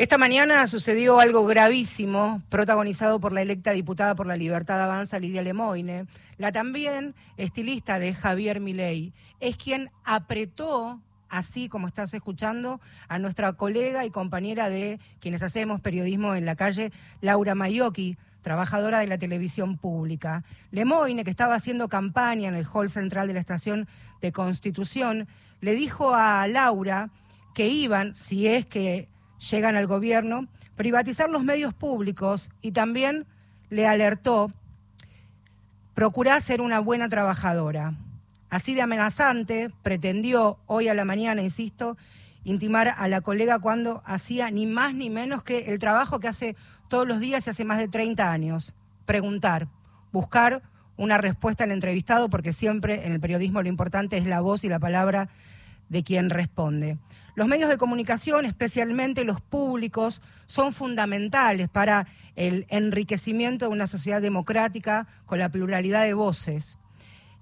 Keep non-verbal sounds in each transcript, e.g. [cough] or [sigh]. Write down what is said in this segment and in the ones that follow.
Esta mañana sucedió algo gravísimo, protagonizado por la electa diputada por la Libertad Avanza, Lidia Lemoine, la también estilista de Javier Milei. Es quien apretó, así como estás escuchando, a nuestra colega y compañera de quienes hacemos periodismo en la calle, Laura Mayoki, trabajadora de la televisión pública. Lemoine, que estaba haciendo campaña en el hall central de la estación de Constitución, le dijo a Laura que iban, si es que llegan al gobierno, privatizar los medios públicos y también le alertó, procurá ser una buena trabajadora. Así de amenazante, pretendió hoy a la mañana, insisto, intimar a la colega cuando hacía ni más ni menos que el trabajo que hace todos los días y hace más de 30 años, preguntar, buscar una respuesta al entrevistado, porque siempre en el periodismo lo importante es la voz y la palabra de quien responde. Los medios de comunicación, especialmente los públicos, son fundamentales para el enriquecimiento de una sociedad democrática con la pluralidad de voces.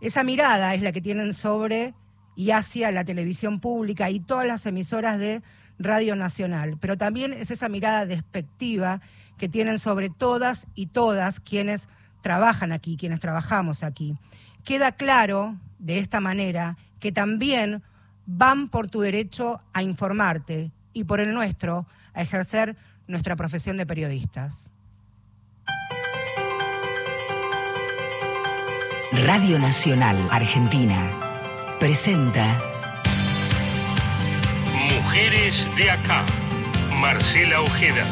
Esa mirada es la que tienen sobre y hacia la televisión pública y todas las emisoras de Radio Nacional, pero también es esa mirada despectiva que tienen sobre todas y todas quienes trabajan aquí, quienes trabajamos aquí. Queda claro de esta manera que también van por tu derecho a informarte y por el nuestro a ejercer nuestra profesión de periodistas. Radio Nacional Argentina presenta Mujeres de acá. Marcela Ojeda.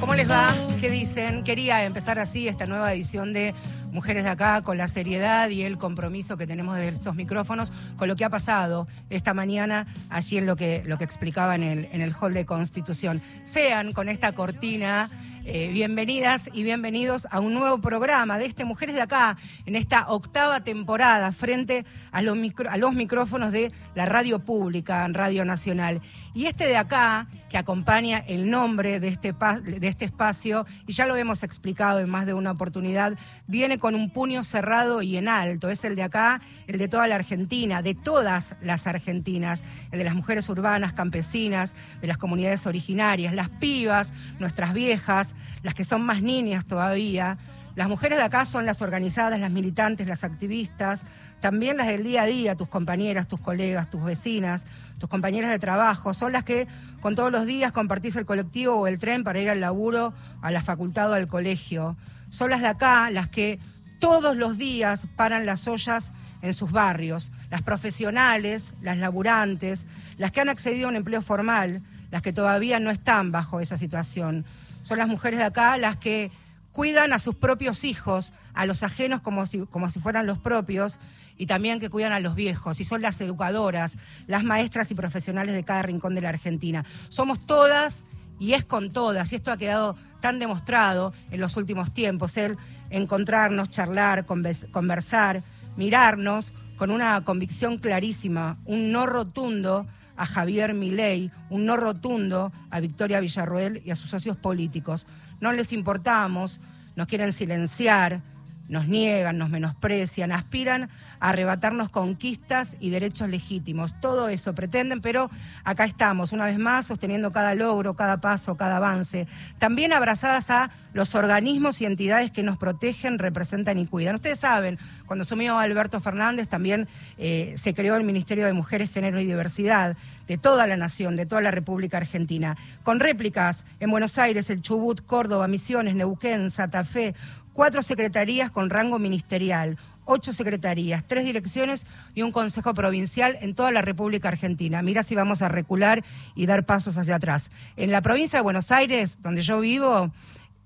¿Cómo les va? ¿Qué dicen? Quería empezar así esta nueva edición de Mujeres de Acá con la seriedad y el compromiso que tenemos de estos micrófonos con lo que ha pasado esta mañana allí en lo que, lo que explicaba en el, en el hall de Constitución. Sean con esta cortina. Eh, bienvenidas y bienvenidos a un nuevo programa de este Mujeres de Acá, en esta octava temporada, frente a los, a los micrófonos de la radio pública, Radio Nacional. Y este de acá que acompaña el nombre de este, de este espacio, y ya lo hemos explicado en más de una oportunidad, viene con un puño cerrado y en alto. Es el de acá, el de toda la Argentina, de todas las argentinas, el de las mujeres urbanas, campesinas, de las comunidades originarias, las pibas, nuestras viejas, las que son más niñas todavía. Las mujeres de acá son las organizadas, las militantes, las activistas, también las del día a día, tus compañeras, tus colegas, tus vecinas, tus compañeras de trabajo, son las que con todos los días compartís el colectivo o el tren para ir al laburo, a la facultad o al colegio. Son las de acá las que todos los días paran las ollas en sus barrios, las profesionales, las laburantes, las que han accedido a un empleo formal, las que todavía no están bajo esa situación. Son las mujeres de acá las que cuidan a sus propios hijos, a los ajenos como si, como si fueran los propios, y también que cuidan a los viejos, y son las educadoras, las maestras y profesionales de cada rincón de la Argentina. Somos todas y es con todas, y esto ha quedado tan demostrado en los últimos tiempos, el encontrarnos, charlar, conversar, mirarnos con una convicción clarísima, un no rotundo a Javier Milei, un no rotundo a Victoria Villarroel y a sus socios políticos no les importamos, nos quieren silenciar, nos niegan, nos menosprecian, aspiran a arrebatarnos conquistas y derechos legítimos. Todo eso pretenden, pero acá estamos, una vez más, sosteniendo cada logro, cada paso, cada avance. También abrazadas a los organismos y entidades que nos protegen, representan y cuidan. Ustedes saben, cuando asumió Alberto Fernández también eh, se creó el Ministerio de Mujeres, Género y Diversidad de toda la nación, de toda la República Argentina, con réplicas en Buenos Aires, el Chubut, Córdoba, Misiones, Neuquén, Santa Fe, cuatro secretarías con rango ministerial, ocho secretarías, tres direcciones y un consejo provincial en toda la República Argentina. Mira si vamos a recular y dar pasos hacia atrás. En la provincia de Buenos Aires, donde yo vivo,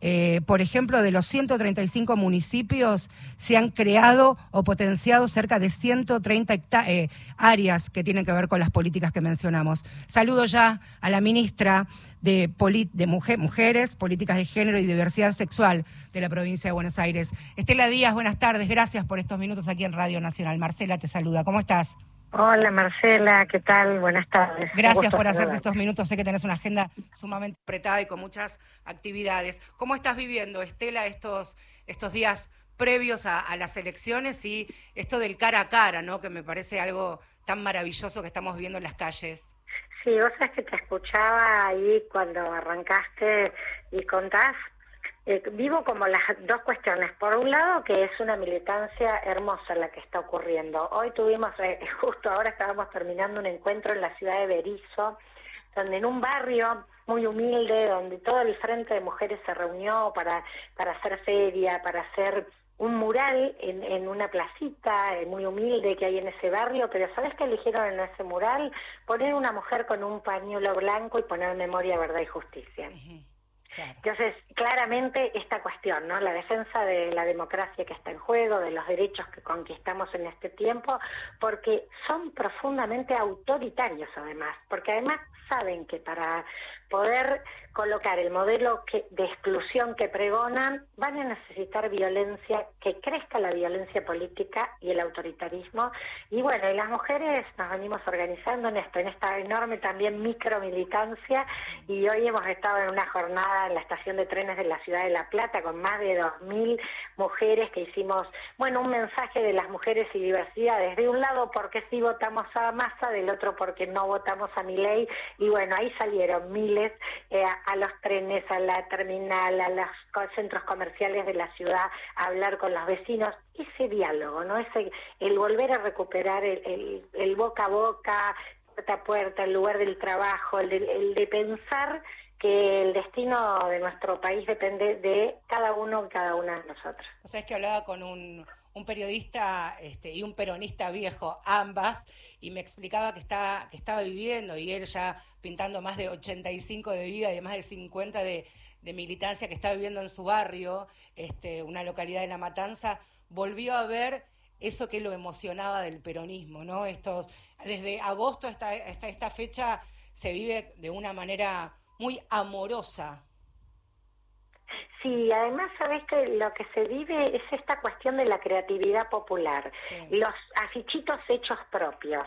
eh, por ejemplo, de los 135 municipios se han creado o potenciado cerca de 130 eh, áreas que tienen que ver con las políticas que mencionamos. Saludo ya a la ministra de, de Mujeres, Políticas de Género y Diversidad Sexual de la provincia de Buenos Aires. Estela Díaz, buenas tardes. Gracias por estos minutos aquí en Radio Nacional. Marcela te saluda. ¿Cómo estás? Hola Marcela, ¿qué tal? Buenas tardes. Gracias por hacerte estos minutos. Sé que tenés una agenda sumamente apretada y con muchas actividades. ¿Cómo estás viviendo, Estela, estos, estos días previos a, a, las elecciones y esto del cara a cara, ¿no? Que me parece algo tan maravilloso que estamos viviendo en las calles. Sí, vos sabés que te escuchaba ahí cuando arrancaste y contás. Eh, vivo como las dos cuestiones. Por un lado, que es una militancia hermosa la que está ocurriendo. Hoy tuvimos, eh, [laughs] justo ahora estábamos terminando un encuentro en la ciudad de Berizo, donde en un barrio muy humilde, donde todo el frente de mujeres se reunió para, para hacer feria, para hacer un mural en, en una placita eh, muy humilde que hay en ese barrio, pero ¿sabes qué eligieron en ese mural? Poner una mujer con un pañuelo blanco y poner memoria, verdad y justicia. Entonces, claramente esta cuestión, ¿no? La defensa de la democracia que está en juego, de los derechos que conquistamos en este tiempo, porque son profundamente autoritarios además, porque además saben que para poder colocar el modelo que, de exclusión que pregonan, van a necesitar violencia, que crezca la violencia política y el autoritarismo. Y bueno, y las mujeres nos venimos organizando en esto, en esta enorme también micromilitancia, y hoy hemos estado en una jornada en la estación de trenes de la ciudad de La Plata con más de 2.000 mujeres que hicimos, bueno, un mensaje de las mujeres y diversidad, desde un lado porque sí votamos a Massa, del otro porque no votamos a mi ley, y bueno, ahí salieron miles eh, a los trenes, a la terminal, a los centros comerciales de la ciudad, a hablar con los vecinos, ese diálogo, ¿no? Ese, el volver a recuperar el, el, boca a boca, puerta a puerta, el lugar del trabajo, el de, el de pensar que el destino de nuestro país depende de cada uno y cada una de nosotros. O sea, es que hablaba con un, periodista este, y un peronista viejo, ambas, y me explicaba que, está, que estaba viviendo y él ya pintando más de 85 de vida y más de 50 de, militancia que está viviendo en su barrio, este, una localidad de La Matanza, volvió a ver eso que lo emocionaba del peronismo, ¿no? Estos, desde agosto hasta, hasta esta fecha se vive de una manera muy amorosa. Sí, además sabes que lo que se vive es esta cuestión de la creatividad popular, los afichitos hechos propios,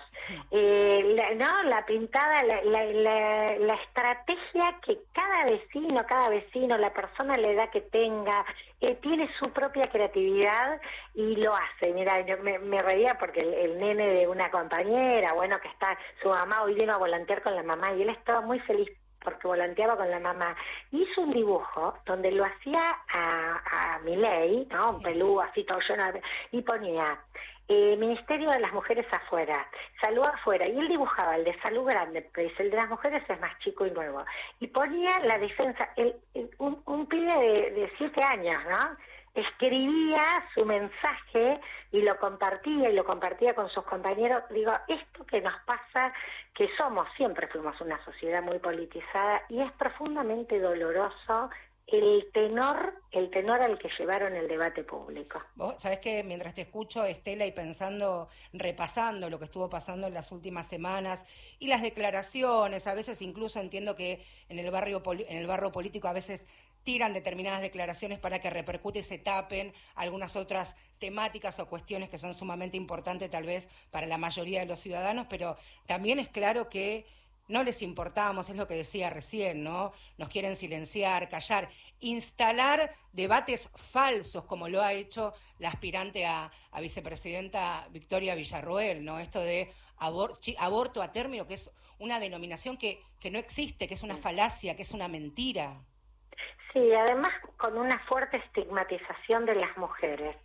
eh, la, no, la pintada, la, la, la, estrategia que cada vecino, cada vecino, la persona la edad que tenga, eh, tiene su propia creatividad y lo hace. Mira, yo me, reía porque el, el, nene de una compañera, bueno, que está, su mamá hoy vino a volantear con la mamá y él estaba muy feliz porque volanteaba con la mamá, hizo un dibujo donde lo hacía a, a Miley, ¿no? Un pelú así todo lleno, y ponía eh, Ministerio de las Mujeres afuera, salud afuera, y él dibujaba el de salud grande, pues el de las mujeres es más chico y nuevo, y ponía la defensa, el, un, un pibe de, de siete años, ¿no? Escribía su mensaje y lo compartía y lo compartía con sus compañeros. Digo, esto que nos pasa, que somos, siempre fuimos una sociedad muy politizada y es profundamente doloroso el tenor, el tenor al que llevaron el debate público. Vos sabés que mientras te escucho, Estela, y pensando, repasando lo que estuvo pasando en las últimas semanas y las declaraciones, a veces incluso entiendo que en el barrio en el barrio político a veces tiran determinadas declaraciones para que repercute y se tapen algunas otras temáticas o cuestiones que son sumamente importantes tal vez para la mayoría de los ciudadanos, pero también es claro que no les importamos, es lo que decía recién, ¿no? Nos quieren silenciar, callar, instalar debates falsos, como lo ha hecho la aspirante a, vicepresidenta Victoria Villarroel, ¿no? Esto de aborto a término, que es una denominación que, que no existe, que es una falacia, que es una mentira. Sí, además con una fuerte estigmatización de las mujeres.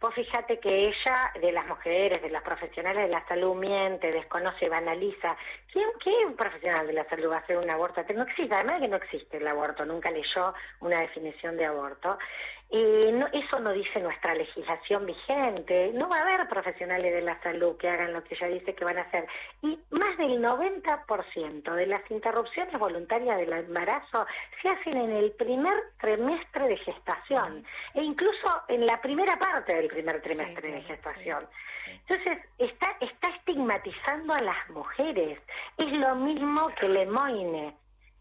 Vos fíjate que ella, de las mujeres, de las profesionales de la salud, miente, desconoce, banaliza. ¿Quién, ¿Qué profesional de la salud va a hacer un aborto? No existe, además que no existe el aborto, nunca leyó una definición de aborto. Y no, eso no dice nuestra legislación vigente. No va a haber profesionales de la salud que hagan lo que ella dice que van a hacer. Y más del 90% de las interrupciones voluntarias del embarazo se hacen en el primer trimestre de gestación e incluso en la primera parte del primer trimestre de gestación. Entonces, está, está estigmatizando a las mujeres. Es lo mismo que Lemoine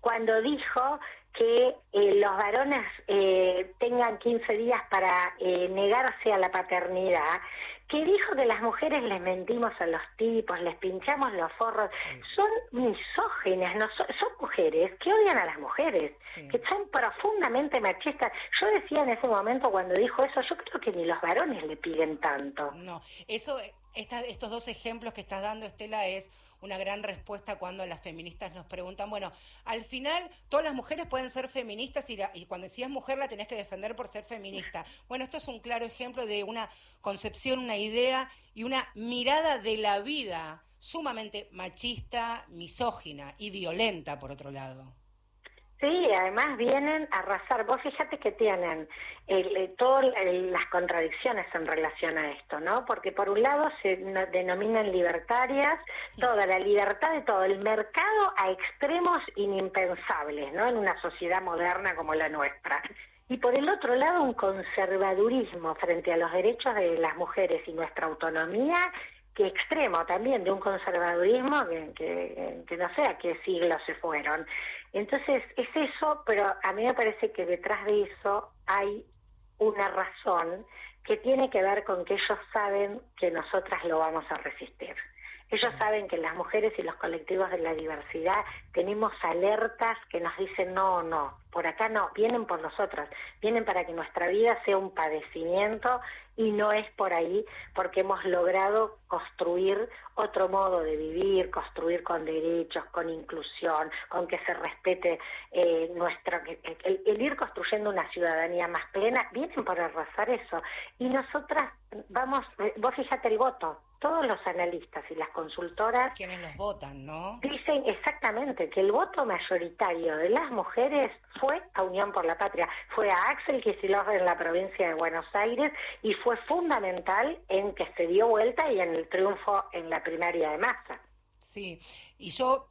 cuando dijo que eh, los varones eh, tengan 15 días para eh, negarse a la paternidad, que dijo que las mujeres les mentimos a los tipos, les pinchamos los forros. Son misóginas, no son, mujeres que odian a las mujeres, que son profundamente machistas. Yo decía en ese momento cuando dijo eso, yo creo que ni los varones le piden tanto. No, eso, estos dos ejemplos que estás dando, Estela, es una gran respuesta cuando las feministas nos preguntan, bueno, al final todas las mujeres pueden ser feministas y, cuando decías mujer la tenés que defender por ser feminista. Bueno, esto es un claro ejemplo de una concepción, una idea y una mirada de la vida sumamente machista, misógina y violenta, por otro lado. Sí, además vienen a arrasar. Vos fíjate que tienen todas las contradicciones en relación a esto, ¿no? Porque por un lado se denominan libertarias, toda la libertad de todo, el mercado a extremos inimpensables, ¿no? En una sociedad moderna como la nuestra. Y por el otro lado, un conservadurismo frente a los derechos de las mujeres y nuestra autonomía que extremo también de un conservadurismo que, que, no sé a qué siglo se fueron. Entonces es eso, pero a mí me parece que detrás de eso hay una razón que tiene que ver con que ellos saben que nosotras lo vamos a resistir. Ellos saben que las mujeres y los colectivos de la diversidad tenemos alertas que nos dicen no, no, por acá no, vienen por nosotras, vienen para que nuestra vida sea un padecimiento y no es por ahí porque hemos logrado construir otro modo de vivir, construir con derechos, con inclusión, con que se respete eh, nuestro, el, el, ir construyendo una ciudadanía más plena, vienen por arrasar eso. Y nosotras vamos, vos fíjate el voto, todos los analistas y las consultoras... Quienes los votan, ¿no? Dicen exactamente que el voto mayoritario de las mujeres fue a Unión por la Patria, fue a Axel Kicillof en la provincia de Buenos Aires y fue fundamental en que se dio vuelta y en el triunfo en la primaria de masa. Sí, y yo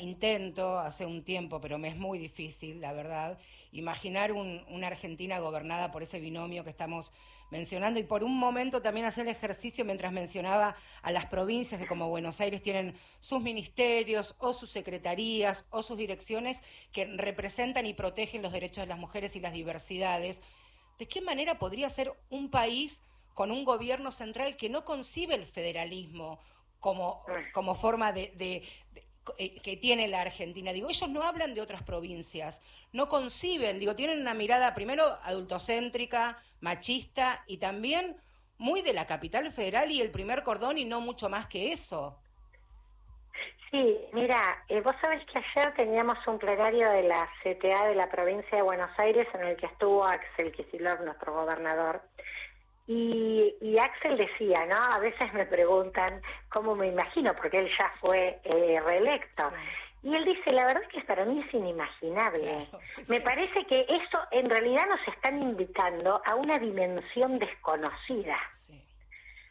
intento hace un tiempo, pero me es muy difícil, la verdad, imaginar una Argentina gobernada por ese binomio que estamos mencionando y por un momento también hacer el ejercicio mientras mencionaba a las provincias que como Buenos Aires tienen sus ministerios o sus secretarías o sus direcciones que representan y protegen los derechos de las mujeres y las diversidades. ¿De qué manera podría ser un país con un gobierno central que no concibe el federalismo como, como forma de, eh, que tiene la Argentina. Digo, ellos no hablan de otras provincias, no conciben, digo, tienen una mirada primero adultocéntrica, machista y también muy de la capital federal y el primer cordón y no mucho más que eso. Sí, mira, eh, vos sabés que ayer teníamos un plenario de la CTA de la provincia de Buenos Aires en el que estuvo Axel Kicillof, nuestro gobernador, y, Axel decía, ¿no? A veces me preguntan cómo me imagino, porque él ya fue eh, reelecto. Y él dice, la verdad es que para mí es inimaginable. [laughs] me parece que eso en realidad nos están invitando a una dimensión desconocida.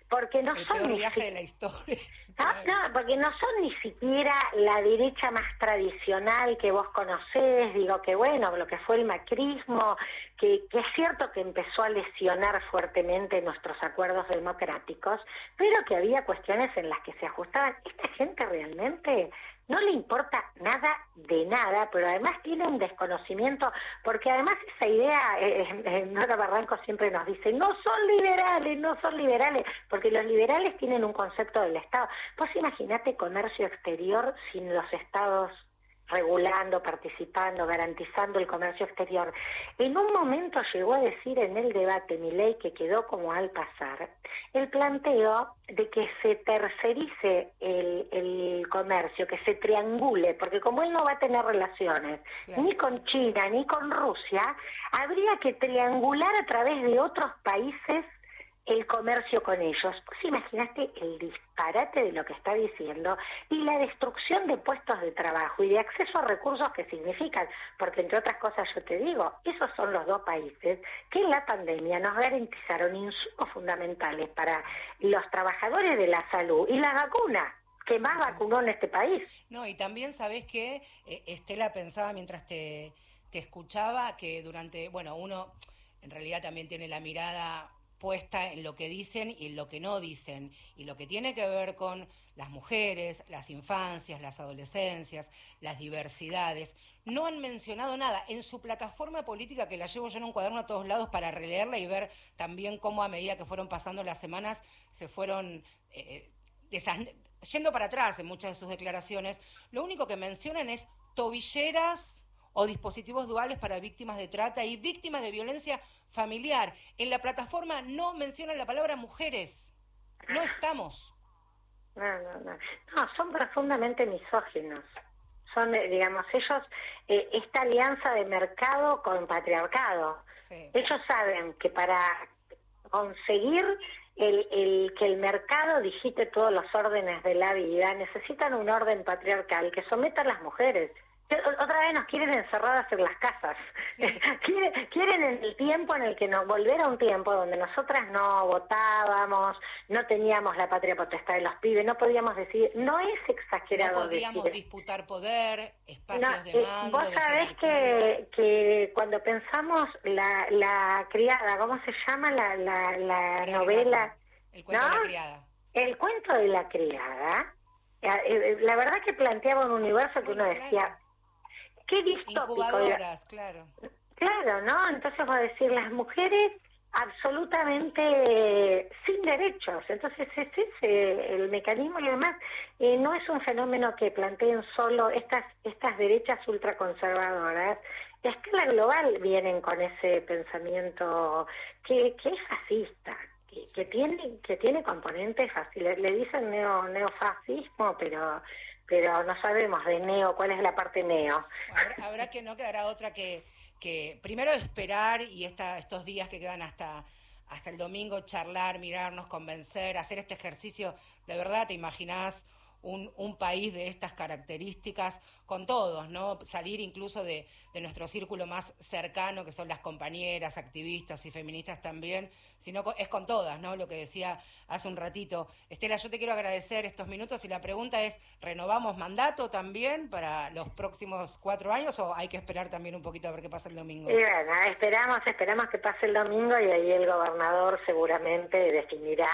Porque no son... viaje de la historia. [laughs] No, porque no son ni siquiera la derecha más tradicional que vos conocés, digo que bueno, lo que fue el macrismo, que, que es cierto que empezó a lesionar fuertemente nuestros acuerdos democráticos, pero que había cuestiones en las que se ajustaban. Esta gente realmente no le importa nada de nada, pero además tiene un desconocimiento, porque además esa idea, eh, eh Nora Barranco siempre nos dice, no son liberales, no son liberales, porque los liberales tienen un concepto del Estado. Pues imagínate comercio exterior sin los estados regulando, participando, garantizando el comercio exterior. En un momento llegó a decir en el debate mi ley que quedó como al pasar el planteo de que se tercerice el, el comercio, que se triangule, porque como él no va a tener relaciones ni con China ni con Rusia, habría que triangular a través de otros países el comercio con ellos. Pues imaginaste el disparate de lo que está diciendo y la destrucción de puestos de trabajo y de acceso a recursos que significan, porque entre otras cosas yo te digo, esos son los dos países que en la pandemia nos garantizaron insumos fundamentales para los trabajadores de la salud y la vacuna que más vacunó en este país. No, y también sabes que eh, Estela pensaba mientras te, te escuchaba que durante, bueno, uno en realidad también tiene la mirada puesta en lo que dicen y en lo que no dicen. Y lo que tiene que ver con las mujeres, las infancias, las adolescencias, las diversidades, no han mencionado nada. En su plataforma política, que la llevo yo en un cuaderno a todos lados para releerla y ver también cómo a medida que fueron pasando las semanas se fueron eh, yendo para atrás en muchas de sus declaraciones, lo único que mencionan es tobilleras o dispositivos duales para víctimas de trata y víctimas de violencia familiar. En la plataforma no mencionan la palabra mujeres. No estamos. No, no, no. No, son profundamente misóginos. Son, eh, digamos, ellos, eh, esta alianza de mercado con patriarcado. Ellos saben que para conseguir el, el, que el mercado digite todos los órdenes de la vida, necesitan un orden patriarcal que someta a las mujeres otra vez nos quieren encerradas en las casas. [laughs] quieren, en el tiempo en el que nos volver a un tiempo donde nosotras no votábamos, no teníamos la patria potestad de los pibes, no podíamos decir, no es exagerado. No podíamos disputar poder, espacios de eh, mando. vos sabés que, que cuando pensamos la, la criada, ¿cómo se llama la, la, la novela? El cuento de la criada. El cuento de la criada. Eh, eh, la verdad que planteaba un universo que uno decía, qué distópico. Incubadoras, claro. Claro, ¿no? Entonces voy a decir, las mujeres absolutamente sin derechos. Entonces ese es el mecanismo y además eh, no es un fenómeno que planteen solo estas, estas derechas ultraconservadoras. A escala global vienen con ese pensamiento que, que es fascista, que, tiene que tiene componentes fáciles. Le dicen neo, neofascismo, pero pero no sabemos de neo, cuál es la parte neo. Habrá, que no quedará otra que, que primero esperar y esta, estos días que quedan hasta, hasta el domingo charlar, mirarnos, convencer, hacer este ejercicio, de verdad, ¿te imaginás? Un, un, país de estas características con todos, ¿no? Salir incluso de, nuestro círculo más cercano, que son las compañeras, activistas y feministas también, sino es con todas, ¿no? Lo que decía hace un ratito. Estela, yo te quiero agradecer estos minutos y la pregunta es, ¿renovamos mandato también para los próximos cuatro años o hay que esperar también un poquito a ver qué pasa el domingo? Y bueno, esperamos, esperamos que pase el domingo y ahí el gobernador seguramente definirá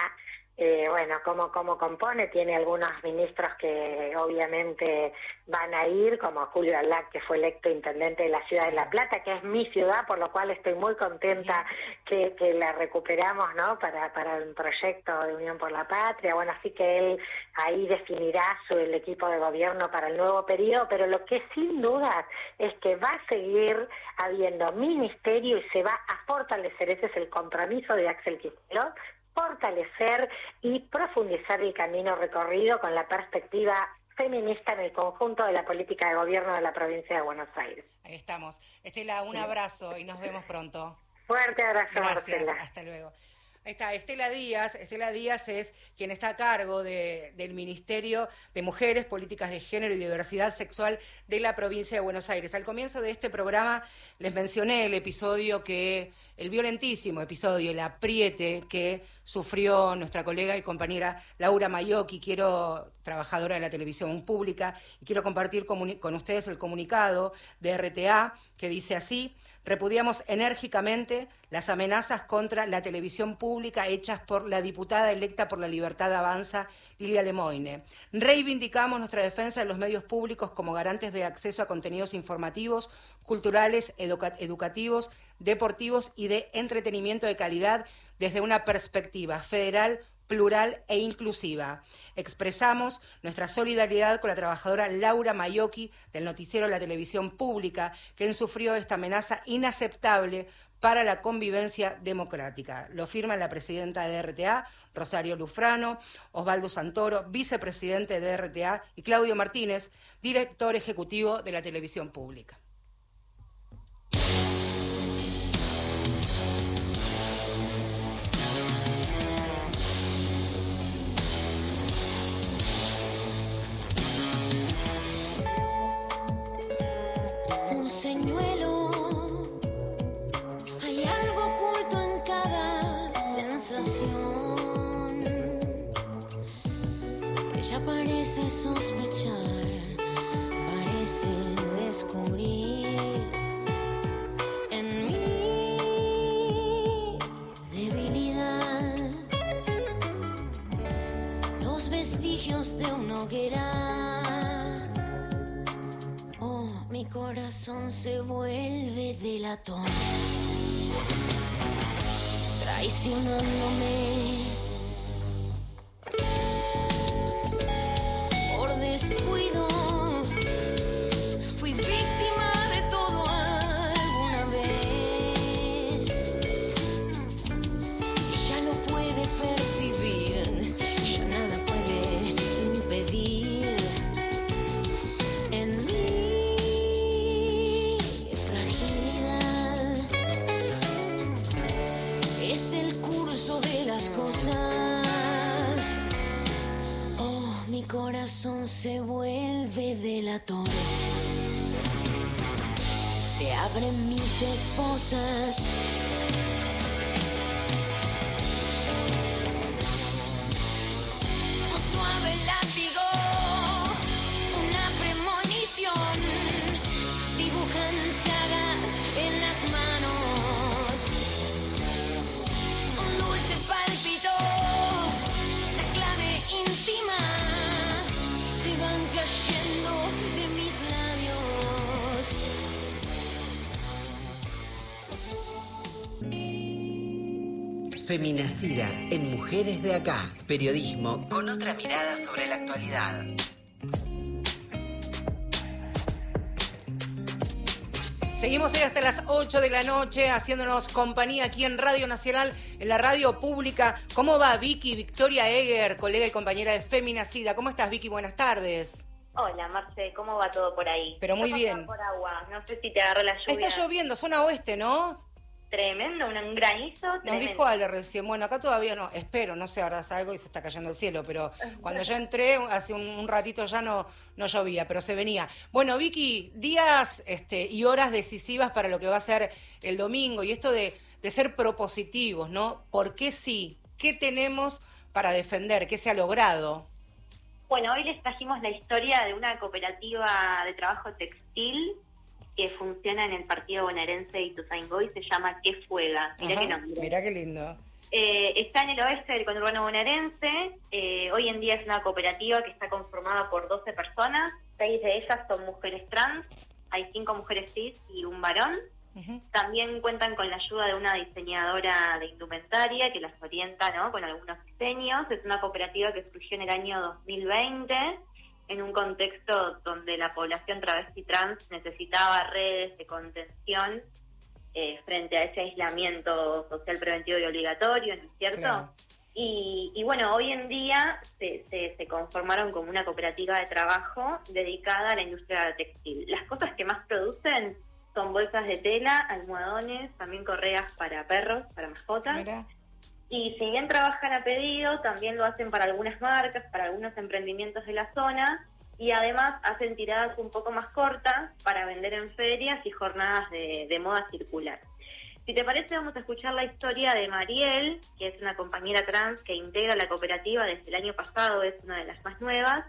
eh, bueno, cómo, cómo compone, tiene algunos ministros que obviamente van a ir, como Julio Alac, que fue electo intendente de la ciudad de La Plata, que es mi ciudad, por lo cual estoy muy contenta que, que la recuperamos, ¿no? Para, para el proyecto de Unión por la Patria. Bueno, así que él ahí definirá su, el equipo de gobierno para el nuevo periodo, pero lo que sin duda es que va a seguir habiendo ministerio y se va a fortalecer, ese es el compromiso de Axel Kicillof, fortalecer y profundizar el camino recorrido con la perspectiva feminista en el conjunto de la política de gobierno de la provincia de Buenos Aires. Ahí estamos. Estela, un abrazo y nos vemos pronto. Fuerte abrazo, Gracias, hasta luego. Está, Estela Díaz. Estela Díaz es quien está a cargo del Ministerio de Mujeres, Políticas de Género y Diversidad Sexual de la provincia de Buenos Aires. Al comienzo de este programa les mencioné el episodio que, el violentísimo episodio, el apriete que sufrió nuestra colega y compañera Laura Mayoki, quiero, trabajadora de la televisión pública, y quiero compartir con ustedes el comunicado de RTA que dice así. Repudiamos enérgicamente las amenazas contra la televisión pública hechas por la diputada electa por la Libertad Avanza, Lilia Lemoine. Reivindicamos nuestra defensa de los medios públicos como garantes de acceso a contenidos informativos, culturales, educativos, deportivos y de entretenimiento de calidad desde una perspectiva federal, plural e inclusiva. Expresamos nuestra solidaridad con la trabajadora Laura Mayoki del noticiero la televisión pública, quien sufrió esta amenaza inaceptable para la convivencia democrática. Lo firma la presidenta de RTA, Rosario Lufrano, Osvaldo Santoro, vicepresidente de RTA, y Claudio Martínez, director ejecutivo de la televisión pública. señuelo. Hay algo oculto en cada sensación. Ella parece sospechar, parece descubrir en mí debilidad. Los vestigios de una hoguera. Mi corazón se vuelve delatón. Traicionándome. Por descuido. Cosas. Oh, mi corazón se vuelve delatón. Se abren mis esposas. Feminacida en Mujeres de Acá. Periodismo con otra mirada sobre la actualidad. Seguimos hoy hasta las 8 de la noche haciéndonos compañía aquí en Radio Nacional, en la radio pública. ¿Cómo va Vicky Victoria Eger, colega y compañera de Feminacida? ¿Cómo estás Vicky? Buenas tardes. Hola, Marce, ¿cómo va todo por ahí? Pero muy bien. pasando por agua, no sé si te agarró la lluvia. Está lloviendo, zona oeste, ¿no? Tremendo, un, granizo Nos tremendo. dijo Ale recién, bueno, acá todavía no, espero, no sé, ahora salgo y se está cayendo el cielo, pero [laughs] cuando yo entré, hace un, un ratito ya no, no llovía, pero se venía. Bueno, Vicky, días este, y horas decisivas para lo que va a ser el domingo y esto de, de ser propositivos, ¿no? ¿Por qué sí? ¿Qué tenemos para defender? ¿Qué se ha logrado? Bueno, hoy les trajimos la historia de una cooperativa de trabajo textil que funciona en el partido bonaerense de Ituzaingó y se llama Que Fuega. Mirá Ajá, qué nombre. Mirá qué lindo. Eh, está en el oeste del conurbano bonaerense. Eh, hoy en día es una cooperativa que está conformada por 12 personas. Seis de ellas son mujeres trans. Hay cinco mujeres cis y un varón. También cuentan con la ayuda de una diseñadora de indumentaria que las orienta ¿no? con algunos diseños. Es una cooperativa que surgió en el año 2020 en un contexto donde la población travesti trans necesitaba redes de contención eh, frente a ese aislamiento social preventivo y obligatorio, ¿no es cierto? Claro. Y, y bueno, hoy en día se, se, se conformaron como una cooperativa de trabajo dedicada a la industria textil. Las cosas que más producen son bolsas de tela, almohadones, también correas para perros, para mascotas. Y si bien trabajan a pedido, también lo hacen para algunas marcas, para algunos emprendimientos de la zona y además hacen tiradas un poco más cortas para vender en ferias y jornadas de, moda circular. Si te parece, vamos a escuchar la historia de Mariel, que es una compañera trans que integra la cooperativa desde el año pasado, es una de las más nuevas,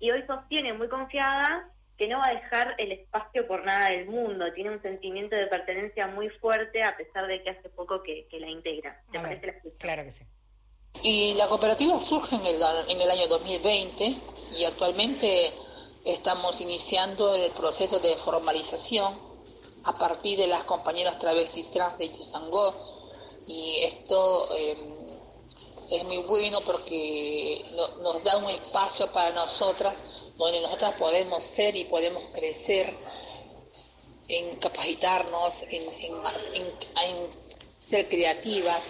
y hoy sostiene muy confiada que no va a dejar el espacio por nada del mundo, tiene un sentimiento de pertenencia muy fuerte a pesar de que hace poco que, que la integra. ¿Te A ver, parece la escucha? claro que sí. Y la cooperativa surge en el, en el año 2020 y actualmente estamos iniciando el proceso de formalización a partir de las compañeras travestis trans de Ituzangó y esto eh, es muy bueno porque no- nos da un espacio para nosotras donde nosotras podemos ser y podemos crecer en capacitarnos, en, ser creativas,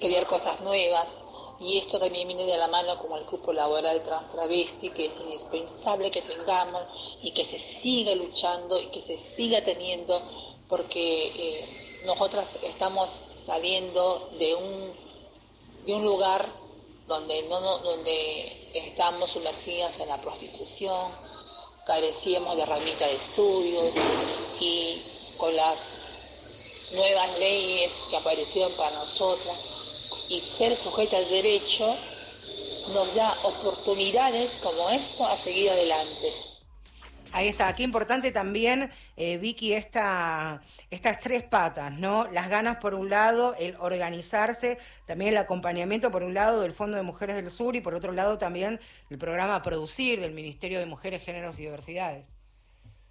crear cosas nuevas. Y esto también viene de la mano con el grupo laboral trans travesti, que es indispensable que tengamos y que se siga luchando y que se siga teniendo, porque eh, nosotras estamos saliendo de un, de un lugar donde, no, no- donde estamos sumergidas en la prostitución, carecíamos de herramientas de estudios y con las nuevas leyes que aparecieron para nosotras y ser sujeta al derecho nos da oportunidades como esto a seguir adelante. Ahí está, qué importante también, eh, Vicky, esta, estas tres patas, ¿no? Las ganas por un lado, el organizarse, también el acompañamiento por un lado del Fondo de Mujeres del Sur y por otro lado también el programa Producir del Ministerio de Mujeres, Géneros y Diversidades.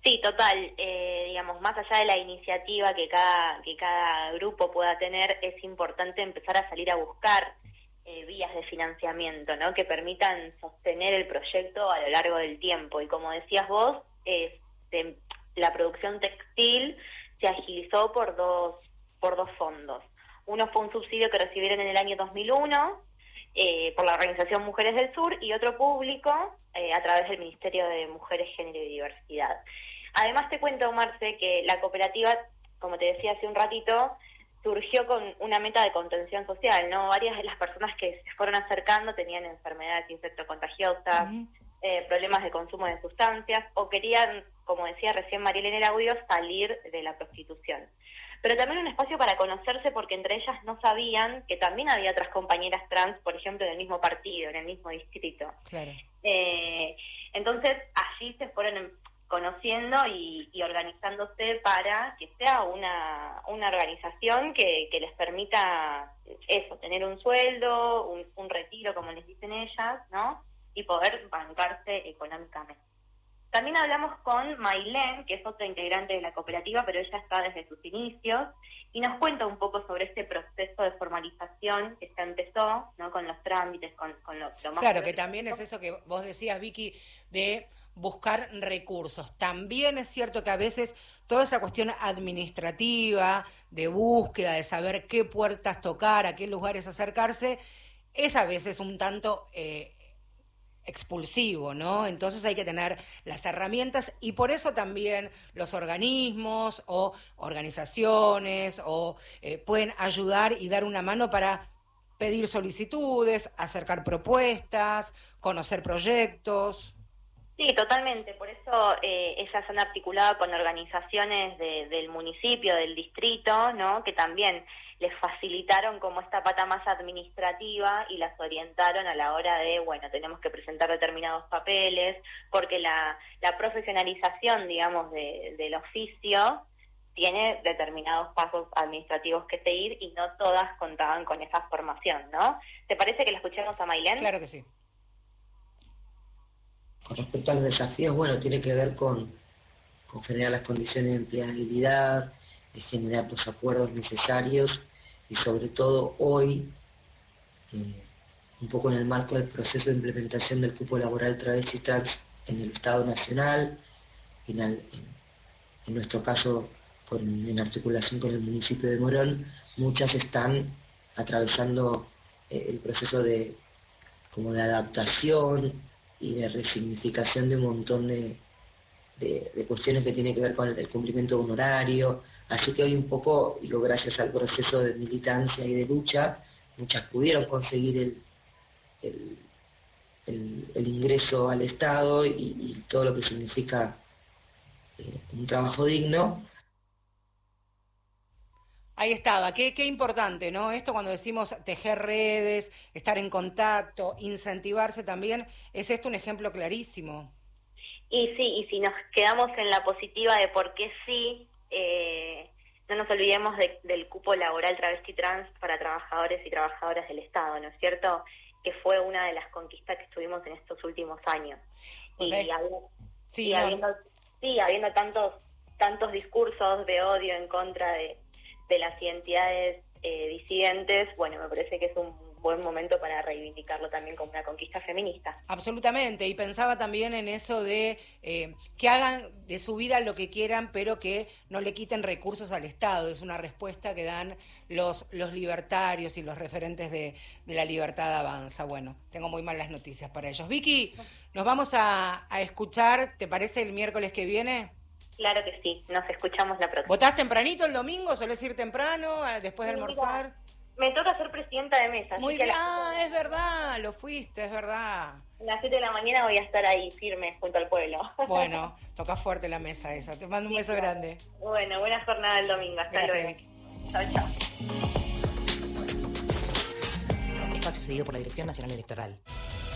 Sí, total. Eh, digamos, más allá de la iniciativa que cada, que cada grupo pueda tener, es importante empezar a salir a buscar eh, vías de financiamiento, ¿no? Que permitan sostener el proyecto a lo largo del tiempo. Y como decías vos, este, la producción textil se agilizó por dos, por dos fondos. Uno fue un subsidio que recibieron en el año 2001 eh, por la organización Mujeres del Sur y otro público eh, a través del Ministerio de Mujeres, Género y Diversidad. Además te cuento, Marce, que la cooperativa, como te decía hace un ratito, surgió con una meta de contención social, ¿no? Varias de las personas que se fueron acercando tenían enfermedades infectocontagiosas, eh, problemas de consumo de sustancias o querían, como decía recién Mariela en el audio, salir de la prostitución. Pero también un espacio para conocerse porque entre ellas no sabían que también había otras compañeras trans, por ejemplo, del mismo partido, en el mismo distrito. Claro. Eh, entonces allí se fueron em- conociendo y, y organizándose para que sea una, una organización que, que les permita eso, tener un sueldo, un, un retiro, como les dicen ellas, ¿no? Y poder bancarse económicamente. También hablamos con Mailén, que es otra integrante de la cooperativa, pero ella está desde sus inicios, y nos cuenta un poco sobre este proceso de formalización que se empezó, ¿no? Con los trámites, con, con lo, lo más... Claro, que también es eso que vos decías, Vicky, de buscar recursos. También es cierto que a veces toda esa cuestión administrativa, de búsqueda, de saber qué puertas tocar, a qué lugares acercarse, es a veces un tanto eh, expulsivo, ¿no? Entonces hay que tener las herramientas y por eso también los organismos o organizaciones o eh, pueden ayudar y dar una mano para pedir solicitudes, acercar propuestas, conocer proyectos. Sí, totalmente. Por eso eh, ellas han articulado con organizaciones de- del municipio, del distrito, ¿no? Que también les facilitaron como esta pata más administrativa y las orientaron a la hora de, bueno, tenemos que presentar determinados papeles, porque la, la profesionalización, digamos, de- del oficio tiene determinados pasos administrativos que seguir y no todas contaban con esa formación, ¿no? ¿Te parece que la escuchemos a Mailén? Claro que sí. Con respecto a los desafíos, bueno, tiene que ver con, con generar las condiciones de empleabilidad, de generar los acuerdos necesarios y sobre todo hoy, eh, un poco en el marco del proceso de implementación del cupo laboral travesti trans en el Estado Nacional, en, en- nuestro caso con- en articulación con el municipio de Morón, muchas están atravesando eh, el proceso de, como de adaptación y de resignificación de un montón de, de- de cuestiones que tienen que ver con el, el cumplimiento de un horario. Así que hoy un poco, digo, gracias al proceso de militancia y de lucha, muchas pudieron conseguir el, el, el- el ingreso al Estado y, y todo lo que significa eh, un trabajo digno. Ahí estaba, qué, qué importante, ¿no? Esto cuando decimos tejer redes, estar en contacto, incentivarse también, es esto un ejemplo clarísimo. Y sí, y si nos quedamos en la positiva de por qué sí, eh, no nos olvidemos de- del cupo laboral travesti trans para trabajadores y trabajadoras del Estado, ¿no es cierto? Que fue una de las conquistas que tuvimos en estos últimos años. O Y, sea, habi- sí, y no, habiendo, sí, habiendo tantos, tantos discursos de odio en contra de, de las identidades eh, disidentes, bueno, me parece que es un buen momento para reivindicarlo también como una conquista feminista. Absolutamente, y pensaba también en eso de eh, que hagan de su vida lo que quieran, pero que no le quiten recursos al Estado. Es una respuesta que dan los, los libertarios y los referentes de, de la libertad avanza. Bueno, tengo muy malas noticias para ellos. Vicky, nos vamos a, a escuchar, ¿te parece el miércoles que viene? Claro que sí, nos escuchamos la próxima. ¿Votás tempranito el domingo? ¿Solés ir temprano, después de almorzar? Me toca ser presidenta de mesa. Muy bien, ah, es verdad, lo fuiste, es verdad. A las 7 de la mañana voy a estar ahí firme junto al pueblo. [laughs] Bueno, toca fuerte la mesa esa. Te mando un beso grande. bueno, buena jornada el domingo. Hasta Gracias, luego. Chao, chao. Espacio cedido por la Dirección Nacional Electoral.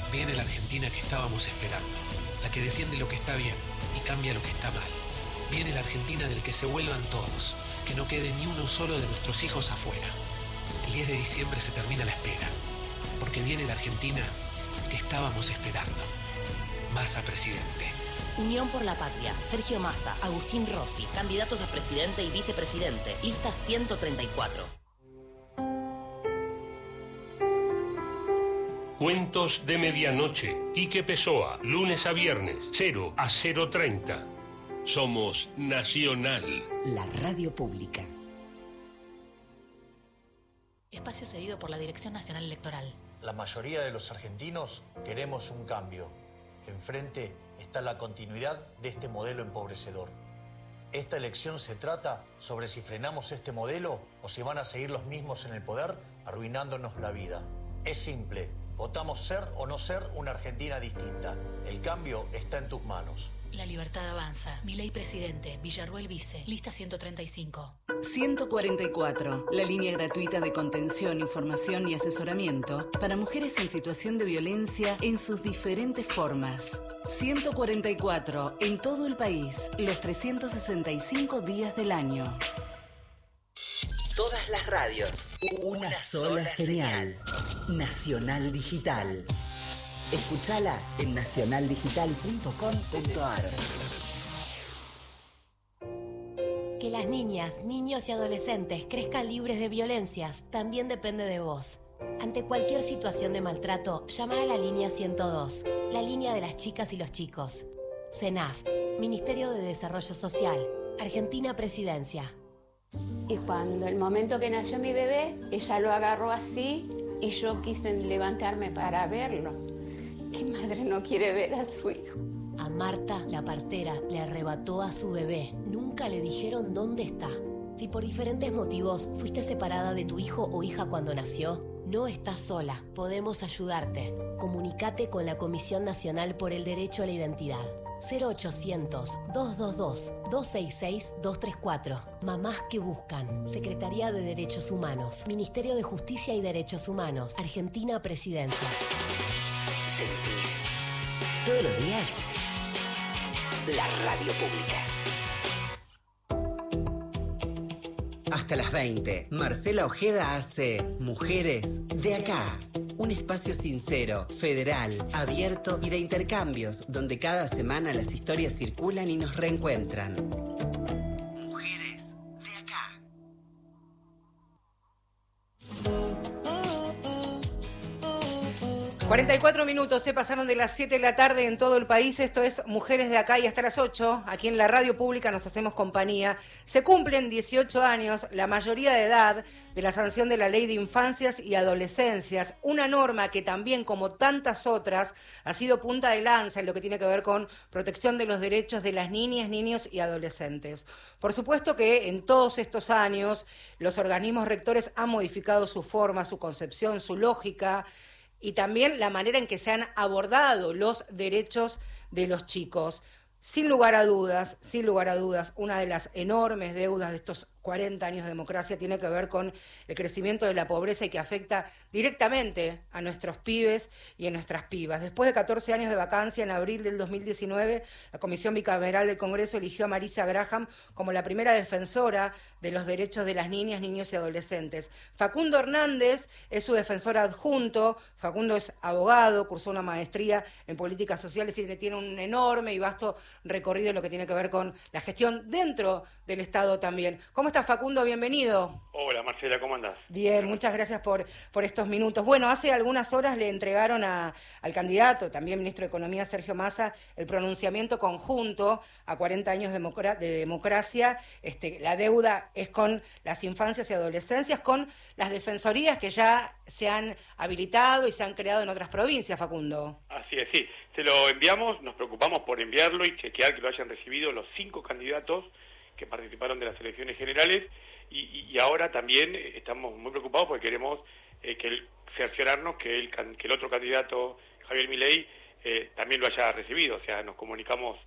Viene la Argentina que estábamos esperando, la que defiende lo que está bien y cambia lo que está mal. Viene la Argentina del que se vuelvan todos, que no quede ni uno solo de nuestros hijos afuera. El 10 de diciembre se termina la espera, porque viene la Argentina que estábamos esperando. Massa presidente. Unión por la Patria, Sergio Massa, Agustín Rossi, candidatos a presidente y vicepresidente, lista 134. Cuentos de Medianoche. Quique Pessoa, lunes a viernes, 0 a 0.30. Somos Nacional. La radio pública. Espacio cedido por la Dirección Nacional Electoral. La mayoría de los argentinos queremos un cambio. Enfrente está la continuidad de este modelo empobrecedor. Esta elección se trata sobre si frenamos este modelo o si van a seguir los mismos en el poder arruinándonos la vida. Es simple, votamos ser o no ser una Argentina distinta. El cambio está en tus manos. La libertad avanza. Milei presidente, Villarruel vice, lista 135. 144, la línea gratuita de contención, información y asesoramiento para mujeres en situación de violencia en sus diferentes formas. 144, en todo el país, los 365 días del año. Todas las radios. Una sola señal. Nacional Digital. Escúchala en nacionaldigital.com.ar. Que las niñas, niños y adolescentes crezcan libres de violencias también depende de vos. Ante cualquier situación de maltrato, llama a la línea 102, la línea de las chicas y los chicos. CENAF, Ministerio de Desarrollo Social, Argentina Presidencia. Y cuando el momento que nació mi bebé, ella lo agarró así y yo quise levantarme para verlo. ¿Qué madre no quiere ver a su hijo? A Marta, la partera, le arrebató a su bebé. Nunca le dijeron dónde está. Si por diferentes motivos fuiste separada de tu hijo o hija cuando nació, no estás sola. Podemos ayudarte. Comunicate con la Comisión Nacional por el Derecho a la Identidad. 0800-222-266-234. Mamás que buscan. Secretaría de Derechos Humanos. Ministerio de Justicia y Derechos Humanos. Argentina Presidencia. Sentís todos los días la radio pública. Hasta las 20, Marcela Ojeda hace Mujeres de acá. Un espacio sincero, federal, abierto y de intercambios, donde cada semana las historias circulan y nos reencuentran. 44 minutos se pasaron de las 7 de la tarde en todo el país. Esto es Mujeres de Acá y hasta las 8. Aquí en la radio pública nos hacemos compañía. Se cumplen 18 años, la mayoría de edad, de la sanción de la Ley de Infancias y Adolescencias. Una norma que también, como tantas otras, ha sido punta de lanza en lo que tiene que ver con protección de los derechos de las niñas, niños y adolescentes. Por supuesto que en todos estos años los organismos rectores han modificado su forma, su concepción, su lógica y también la manera en que se han abordado los derechos de los chicos. Sin lugar a dudas, sin lugar a dudas, una de las enormes deudas de estos 40 años de democracia tiene que ver con el crecimiento de la pobreza y que afecta directamente a nuestros pibes y a nuestras pibas. Después de 14 años de vacancia, en abril del 2019, la Comisión Bicameral del Congreso eligió a Marisa Graham como la primera defensora de los derechos de las niñas, niños y adolescentes. Facundo Hernández es su defensor adjunto. Facundo es abogado, cursó una maestría en políticas sociales y tiene un enorme y vasto recorrido en lo que tiene que ver con la gestión dentro del Estado también. ¿Cómo estás, Facundo? Bienvenido. Hola, Marcela, ¿cómo andás? Bien, muchas gracias por, por estos minutos. Bueno, hace algunas horas le entregaron a- al candidato, también ministro de Economía, Sergio Massa, el pronunciamiento conjunto a 40 años de democracia. Este, la deuda es con las infancias y adolescencias, con las defensorías que ya se han habilitado y se han creado en otras provincias, Facundo. Así es, sí. Se lo enviamos, nos preocupamos por enviarlo y chequear que lo hayan recibido los cinco candidatos que participaron de las elecciones generales y, ahora también eh, estamos muy preocupados porque queremos eh, que el, cerciorarnos que el, que el otro candidato, Javier Milei, eh, también lo haya recibido. O sea, nos comunicamos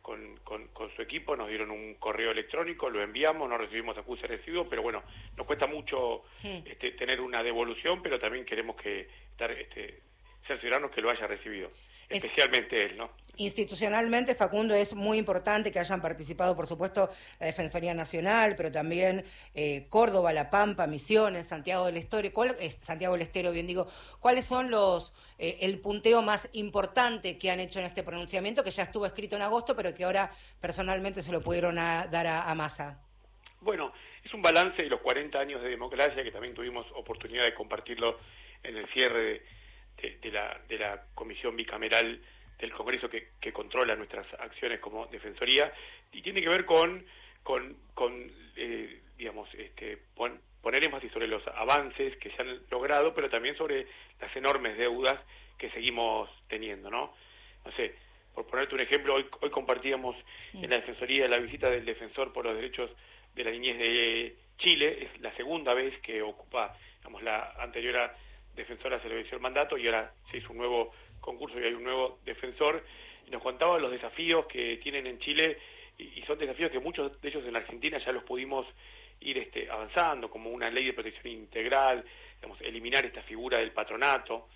con, con- con su equipo, nos dieron un correo electrónico, lo enviamos, no recibimos acuse de recibo, pero bueno, nos cuesta mucho este, tener una devolución, pero también queremos que estar este, cerciorarnos que lo haya recibido. Es- Especialmente él, ¿no? Institucionalmente, Facundo, es muy importante que hayan participado, por supuesto, la Defensoría Nacional, pero también eh, Córdoba, La Pampa, Misiones, Santiago del Estero, ¿cuál, eh, Santiago del Estero, bien digo, ¿cuáles son los eh, el punteo más importante que han hecho en este pronunciamiento, que ya estuvo escrito en agosto, pero que ahora personalmente se lo pudieron a- dar a, a Massa? Bueno, es un balance de los 40 años de democracia que también tuvimos oportunidad de compartirlo en el cierre de, de- de la, de la comisión bicameral del Congreso que, que controla nuestras acciones como Defensoría y tiene que ver con, con, con, eh, digamos, este, pon- poner énfasis sobre los avances que se han logrado, pero también sobre las enormes deudas que seguimos teniendo, ¿no? No sé, por ponerte un ejemplo, hoy, hoy compartíamos en la Defensoría la visita del Defensor por los Derechos de la Niñez de Chile, es la segunda vez que ocupa, digamos, la anterior defensora se le venció el mandato y ahora se hizo un nuevo concurso y hay un nuevo defensor, y nos contaba los desafíos que tienen en Chile y, y son desafíos que muchos de ellos en la Argentina ya los pudimos ir este, avanzando, como una ley de protección integral, digamos, eliminar esta figura del patronato.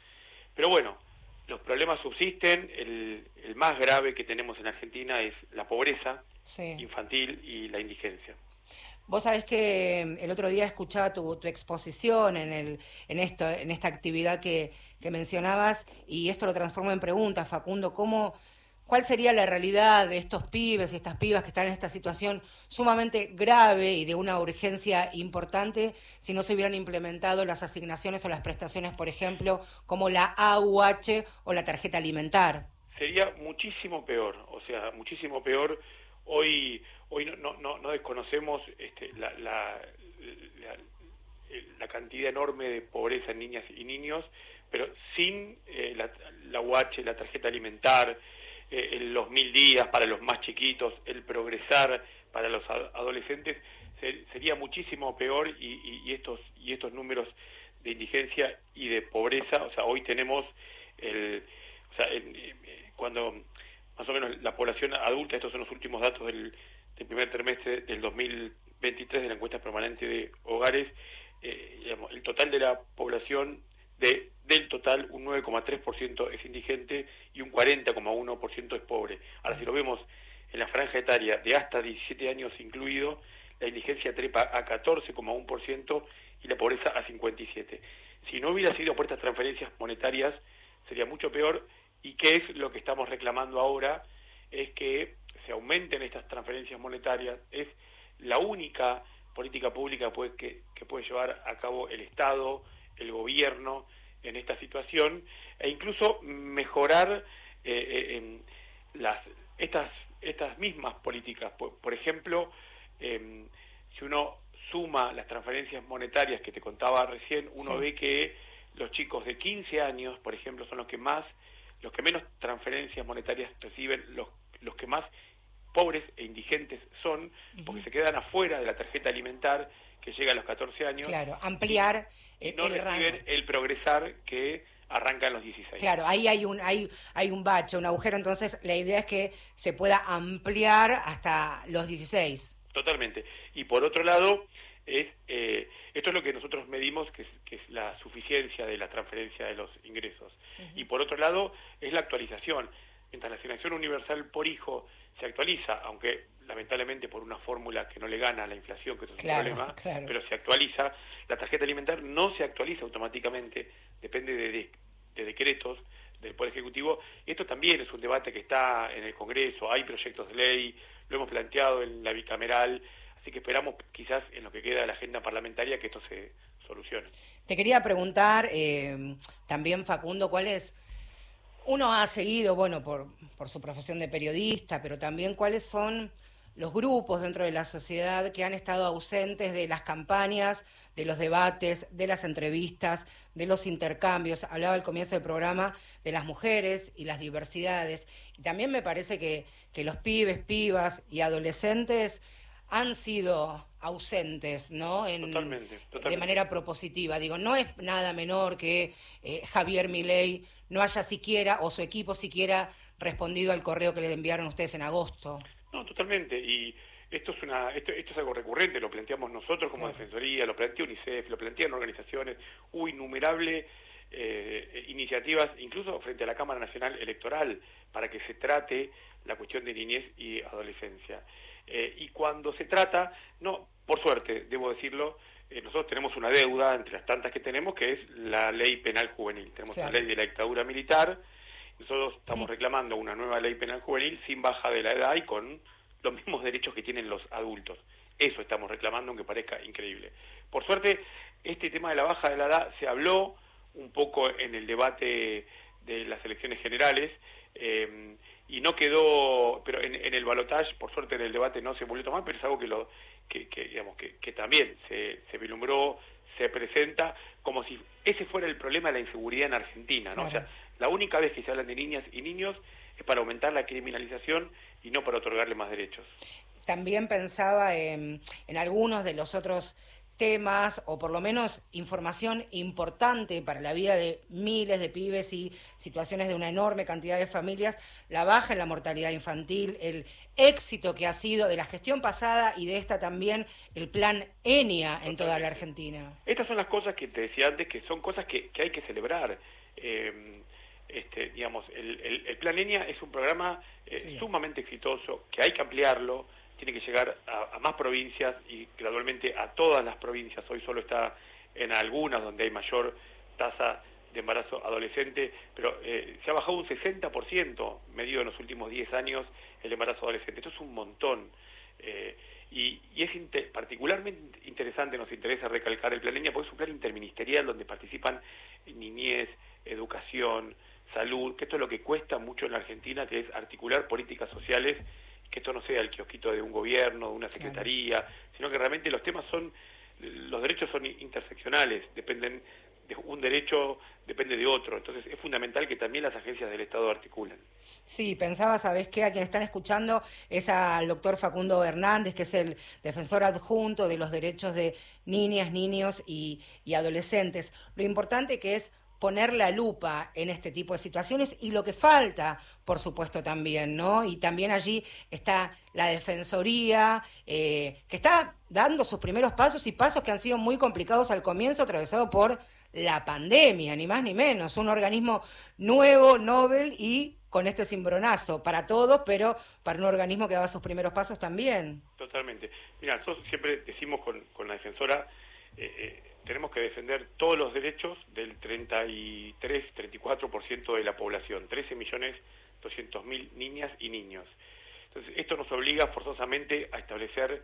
Pero bueno, los problemas subsisten, el, el más grave que tenemos en Argentina es la pobreza Sí. infantil y la indigencia. Vos sabés que mm, el otro día escuchaba tu, tu exposición en, el, en, esto, en esta actividad que, que mencionabas y esto lo transformo en pregunta, Facundo, ¿cómo, ¿cuál sería la realidad de estos pibes y estas pibas que están en esta situación sumamente grave y de una urgencia importante si no se hubieran implementado las asignaciones o las prestaciones, por ejemplo, como la AUH o la tarjeta alimentar? Sería muchísimo peor, o sea, muchísimo peor. Hoy, hoy no, no, no, no desconocemos este, la, la, la- cantidad enorme de pobreza en niñas y niños, pero sin eh, la, UH, la tarjeta alimentar, eh, el- los mil días para los más chiquitos, el progresar para los ad- adolescentes, se- sería muchísimo peor y, y- estos, y estos números de indigencia y de pobreza, o sea, hoy tenemos el, o sea, en- eh, cuando más o menos la población adulta, estos son los últimos datos del, del primer trimestre del 2023 de la encuesta permanente de hogares, eh, el total de la población de, del total, un 9,3% es indigente y un 40,1% es pobre. Ahora, si lo vemos en la franja etaria de hasta 17 años incluido, la indigencia trepa a 14,1% y la pobreza a 57%. Si no hubiera sido por estas transferencias monetarias, sería mucho peor. ¿Y qué es lo que estamos reclamando ahora? Es que se aumenten estas transferencias monetarias. Es la única política pública pues, que, que puede llevar a cabo el Estado, el gobierno en esta situación e incluso mejorar eh, eh, las estas estas mismas políticas. Por, por ejemplo, em, si uno suma las transferencias monetarias que te contaba recién, uno Sí. ve que los chicos de 15 años, por ejemplo, son los que más, los que menos transferencias monetarias reciben, los, los que más pobres e indigentes son, porque se quedan afuera de la tarjeta alimentar que llega a los 14 años. Claro, ampliar y el, no el rango. reciben el progresar que arranca en los 16. Claro, ahí hay un, hay, hay un bache, un agujero, entonces la idea es que se pueda ampliar hasta los 16. Totalmente. Y por otro lado, es eh, esto es lo que nosotros medimos, que es, que es la suficiencia de la transferencia de los ingresos. Y por otro lado, es la actualización. Mientras la asignación universal por hijo se actualiza, aunque lamentablemente por una fórmula que no le gana a la inflación, que eso es Claro, un problema, claro. pero se actualiza, la tarjeta alimentar no se actualiza automáticamente, depende de, de- de decretos del Poder Ejecutivo. Y esto también es un debate que está en el Congreso, hay proyectos de ley, lo hemos planteado en la bicameral, así que esperamos quizás en lo que queda de la agenda parlamentaria que esto se solucione. Te quería preguntar eh, también, Facundo, cuál es, uno ha seguido, bueno, por, por su profesión de periodista, pero también cuáles son los grupos dentro de la sociedad que han estado ausentes de las campañas, de los debates, de las entrevistas, de los intercambios. Hablaba al comienzo del programa de las mujeres y las diversidades. Y también me parece que, que los pibes, pibas y adolescentes han sido ausentes, ¿no? En, Totalmente, de manera propositiva. Digo, no es nada menor que eh, Javier Milei no haya siquiera, o su equipo siquiera, respondido al correo que le enviaron ustedes en agosto. No, totalmente. Y esto es una, esto, esto es algo recurrente, lo planteamos nosotros como Claro. Defensoría, lo plantea UNICEF, lo plantean organizaciones, hubo innumerable eh, iniciativas, incluso frente a la Cámara Nacional Electoral, para que se trate la cuestión de niñez y adolescencia. Eh, y cuando se trata, no, por suerte, debo decirlo, eh, nosotros tenemos una deuda entre las tantas que tenemos, que es la ley penal juvenil. Tenemos la ley de la dictadura militar, nosotros estamos reclamando una nueva ley penal juvenil sin baja de la edad y con los mismos derechos que tienen los adultos. Eso estamos reclamando, aunque parezca increíble. Por suerte, este tema de la baja de la edad se habló un poco en el debate de las elecciones generales eh, y no quedó, pero en, en el balotaje, por suerte en el debate no se volvió a tomar, pero es algo que, lo, que, que, digamos, que, que también se, se vislumbró, se presenta como si ese fuera el problema de la inseguridad en Argentina, ¿no? O sea, la única vez que se hablan de niñas y niños es para aumentar la criminalización y no para otorgarle más derechos. También pensaba en, en algunos de los otros temas o por lo menos información importante para la vida de miles de pibes y situaciones de una enorme cantidad de familias, la baja en la mortalidad infantil, el éxito que ha sido de la gestión pasada y de esta también el plan ENIA en toda la Argentina. Estas son las cosas que te decía antes, que son cosas que, que hay que celebrar. Eh, este, digamos, el, el, el Plan ENIA es un programa eh, Sí. sumamente exitoso, que hay que ampliarlo, tiene que llegar a, a más provincias y gradualmente a todas las provincias. Hoy solo está en algunas donde hay mayor tasa de embarazo adolescente, pero eh, se ha bajado un 60% medido en los últimos 10 años el embarazo adolescente. Esto es un montón. Eh, y, es particularmente interesante, nos interesa recalcar el plan ENIA, porque es un plan interministerial donde participan niñez, educación, salud, que esto es lo que cuesta mucho en la Argentina, que es articular políticas sociales, que esto no sea el kiosquito de un gobierno, de una secretaría, sino que realmente los temas son, los derechos son interseccionales, dependen de un derecho depende de otro, entonces es fundamental que también las agencias del Estado articulen. Sí, pensaba, ¿sabes qué? A quienes están escuchando es al doctor Facundo Hernández, que es el defensor adjunto de los derechos de niñas, niños y, y adolescentes. Lo importante que es poner la lupa en este tipo de situaciones y lo que falta, por supuesto, también, ¿no? Y también allí está la Defensoría, eh, que está dando sus primeros pasos y pasos que han sido muy complicados al comienzo, atravesado por la pandemia, ni más ni menos. Un organismo nuevo, novel y con este cimbronazo para todos, pero para un organismo que daba sus primeros pasos también. Totalmente. Mira, nosotros siempre decimos con, con la defensora, eh, eh, tenemos que defender todos los derechos del 33, 34% de la población, 13 millones 200 mil niñas y niños. Entonces, esto nos obliga forzosamente a establecer,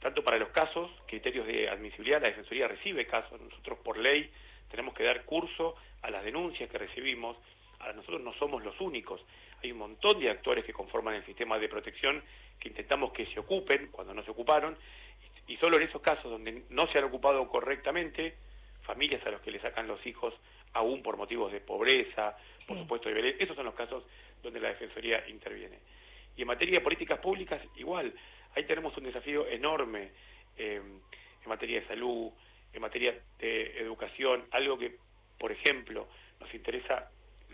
tanto para los casos, criterios de admisibilidad, la Defensoría recibe casos, nosotros por ley tenemos que dar curso a las denuncias que recibimos, nosotros no somos los únicos, hay un montón de actores que conforman el sistema de protección que intentamos que se ocupen cuando no se ocuparon, y solo en esos casos donde no se han ocupado correctamente, familias a los que le sacan los hijos aún por motivos de pobreza, por supuesto de violencia, esos son los casos donde la Defensoría interviene. Y en materia de políticas públicas, igual, ahí tenemos un desafío enorme eh, en materia de salud, en materia de educación, algo que, por ejemplo, nos interesa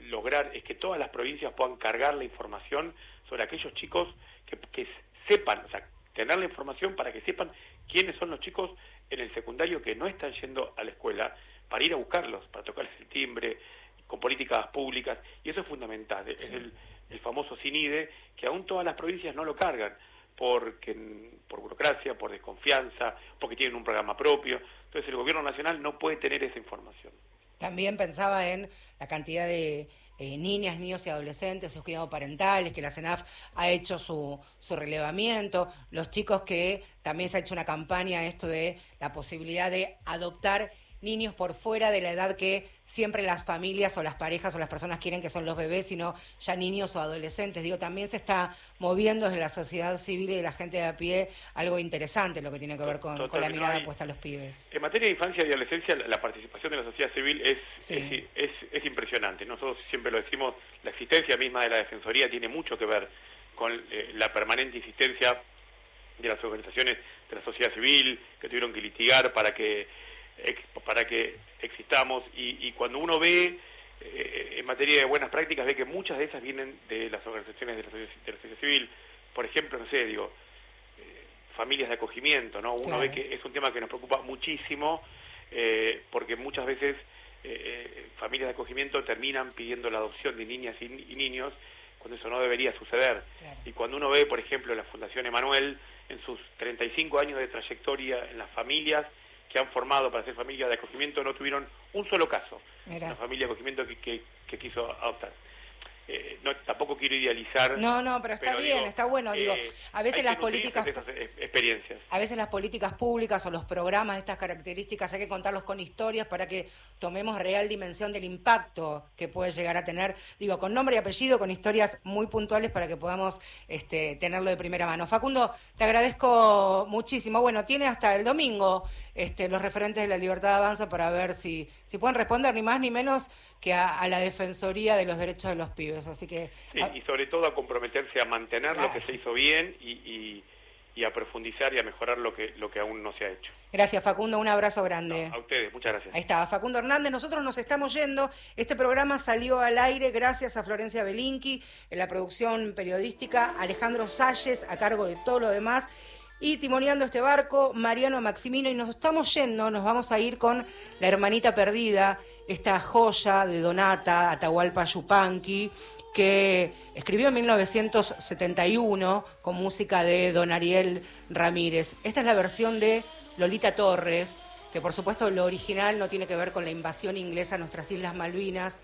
lograr es que todas las provincias puedan cargar la información sobre aquellos chicos que, que sepan, o sea, tener la información para que sepan quiénes son los chicos en el secundario que no están yendo a la escuela, para ir a buscarlos, para tocarles el timbre, con políticas públicas, y eso es fundamental, es el, el famoso CINIDE, que aún todas las provincias no lo cargan, porque por burocracia, por desconfianza, porque tienen un programa propio, entonces el gobierno nacional no puede tener esa información. También pensaba en la cantidad de eh, niñas, niños y adolescentes, sus cuidados parentales, que la CENAF ha hecho su, su relevamiento, los chicos que también se ha hecho una campaña esto de la posibilidad de adoptar niños por fuera de la edad que siempre las familias o las parejas o las personas quieren que son los bebés, sino ya niños o adolescentes. Digo, también se está moviendo desde la sociedad civil y de la gente de a pie algo interesante lo que tiene que ver con, con la mirada no, puesta a los pibes. En materia de infancia y adolescencia, la, la participación de la sociedad civil es, Sí. es, es- es impresionante. Nosotros siempre lo decimos, la existencia misma de la Defensoría tiene mucho que ver con eh, la permanente insistencia de las organizaciones de la sociedad civil que tuvieron que litigar para que para que existamos y, y cuando uno ve eh, en materia de buenas prácticas ve que muchas de esas vienen de las organizaciones de la, socie- de la sociedad civil por ejemplo no sé digo eh, familias de acogimiento no uno Claro. ve que es un tema que nos preocupa muchísimo eh, porque muchas veces familias de acogimiento terminan pidiendo la adopción de niñas y, y niños cuando eso no debería suceder. Y cuando uno ve, por ejemplo, la Fundación Emanuel, en sus 35 años de trayectoria en las familias que han formado para ser familias de acogimiento, no tuvieron un solo caso. Una familia de acogimiento que, que- que quiso adoptar. Eh, no, tampoco quiero idealizar. No, no, pero está bien, digo, está bueno. Digo, eh, a veces las políticas esas experiencias. A veces las políticas públicas o los programas de estas características hay que contarlos con historias para que tomemos real dimensión del impacto que puede llegar a tener, digo, con nombre y apellido, con historias muy puntuales para que podamos este, tenerlo de primera mano. Facundo, te agradezco muchísimo. Bueno, tiene hasta el domingo este, los referentes de la libertad avanza para ver si, si pueden responder, ni más ni menos que a, a la Defensoría de los Derechos de los Pibes. Así que Sí, y sobre todo a comprometerse a mantener lo que se hizo bien y, y- y a profundizar y a mejorar lo que, lo que aún no se ha hecho. gracias Facundo, un abrazo grande. A ustedes, muchas gracias. Ahí está, Facundo Hernández. Nosotros nos estamos yendo. Este programa salió al aire gracias a Florencia Belinqui, en la producción periodística, Alejandro Salles, a cargo de todo lo demás. Y timoneando este barco, Mariano Maximino. Y nos estamos yendo, nos vamos a ir con La Hermanita Perdida, esta joya de Donata, Atahualpa Yupanqui, que escribió en 1971 con música de Don Ariel Ramírez. Esta es la versión de Lolita Torres, que por supuesto lo original no tiene que ver con la invasión inglesa a nuestras Islas Malvinas,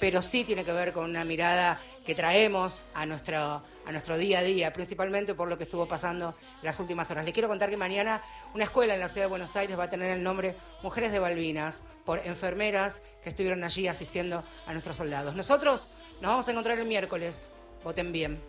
pero sí tiene que ver con una mirada que traemos a nuestro, a nuestro día a día, principalmente por lo que estuvo pasando las últimas horas. les quiero contar que mañana una escuela en la ciudad de Buenos Aires va a tener el nombre Mujeres de Balvinas, por enfermeras que estuvieron allí asistiendo a nuestros soldados. Nosotros nos vamos a encontrar el miércoles. Voten bien.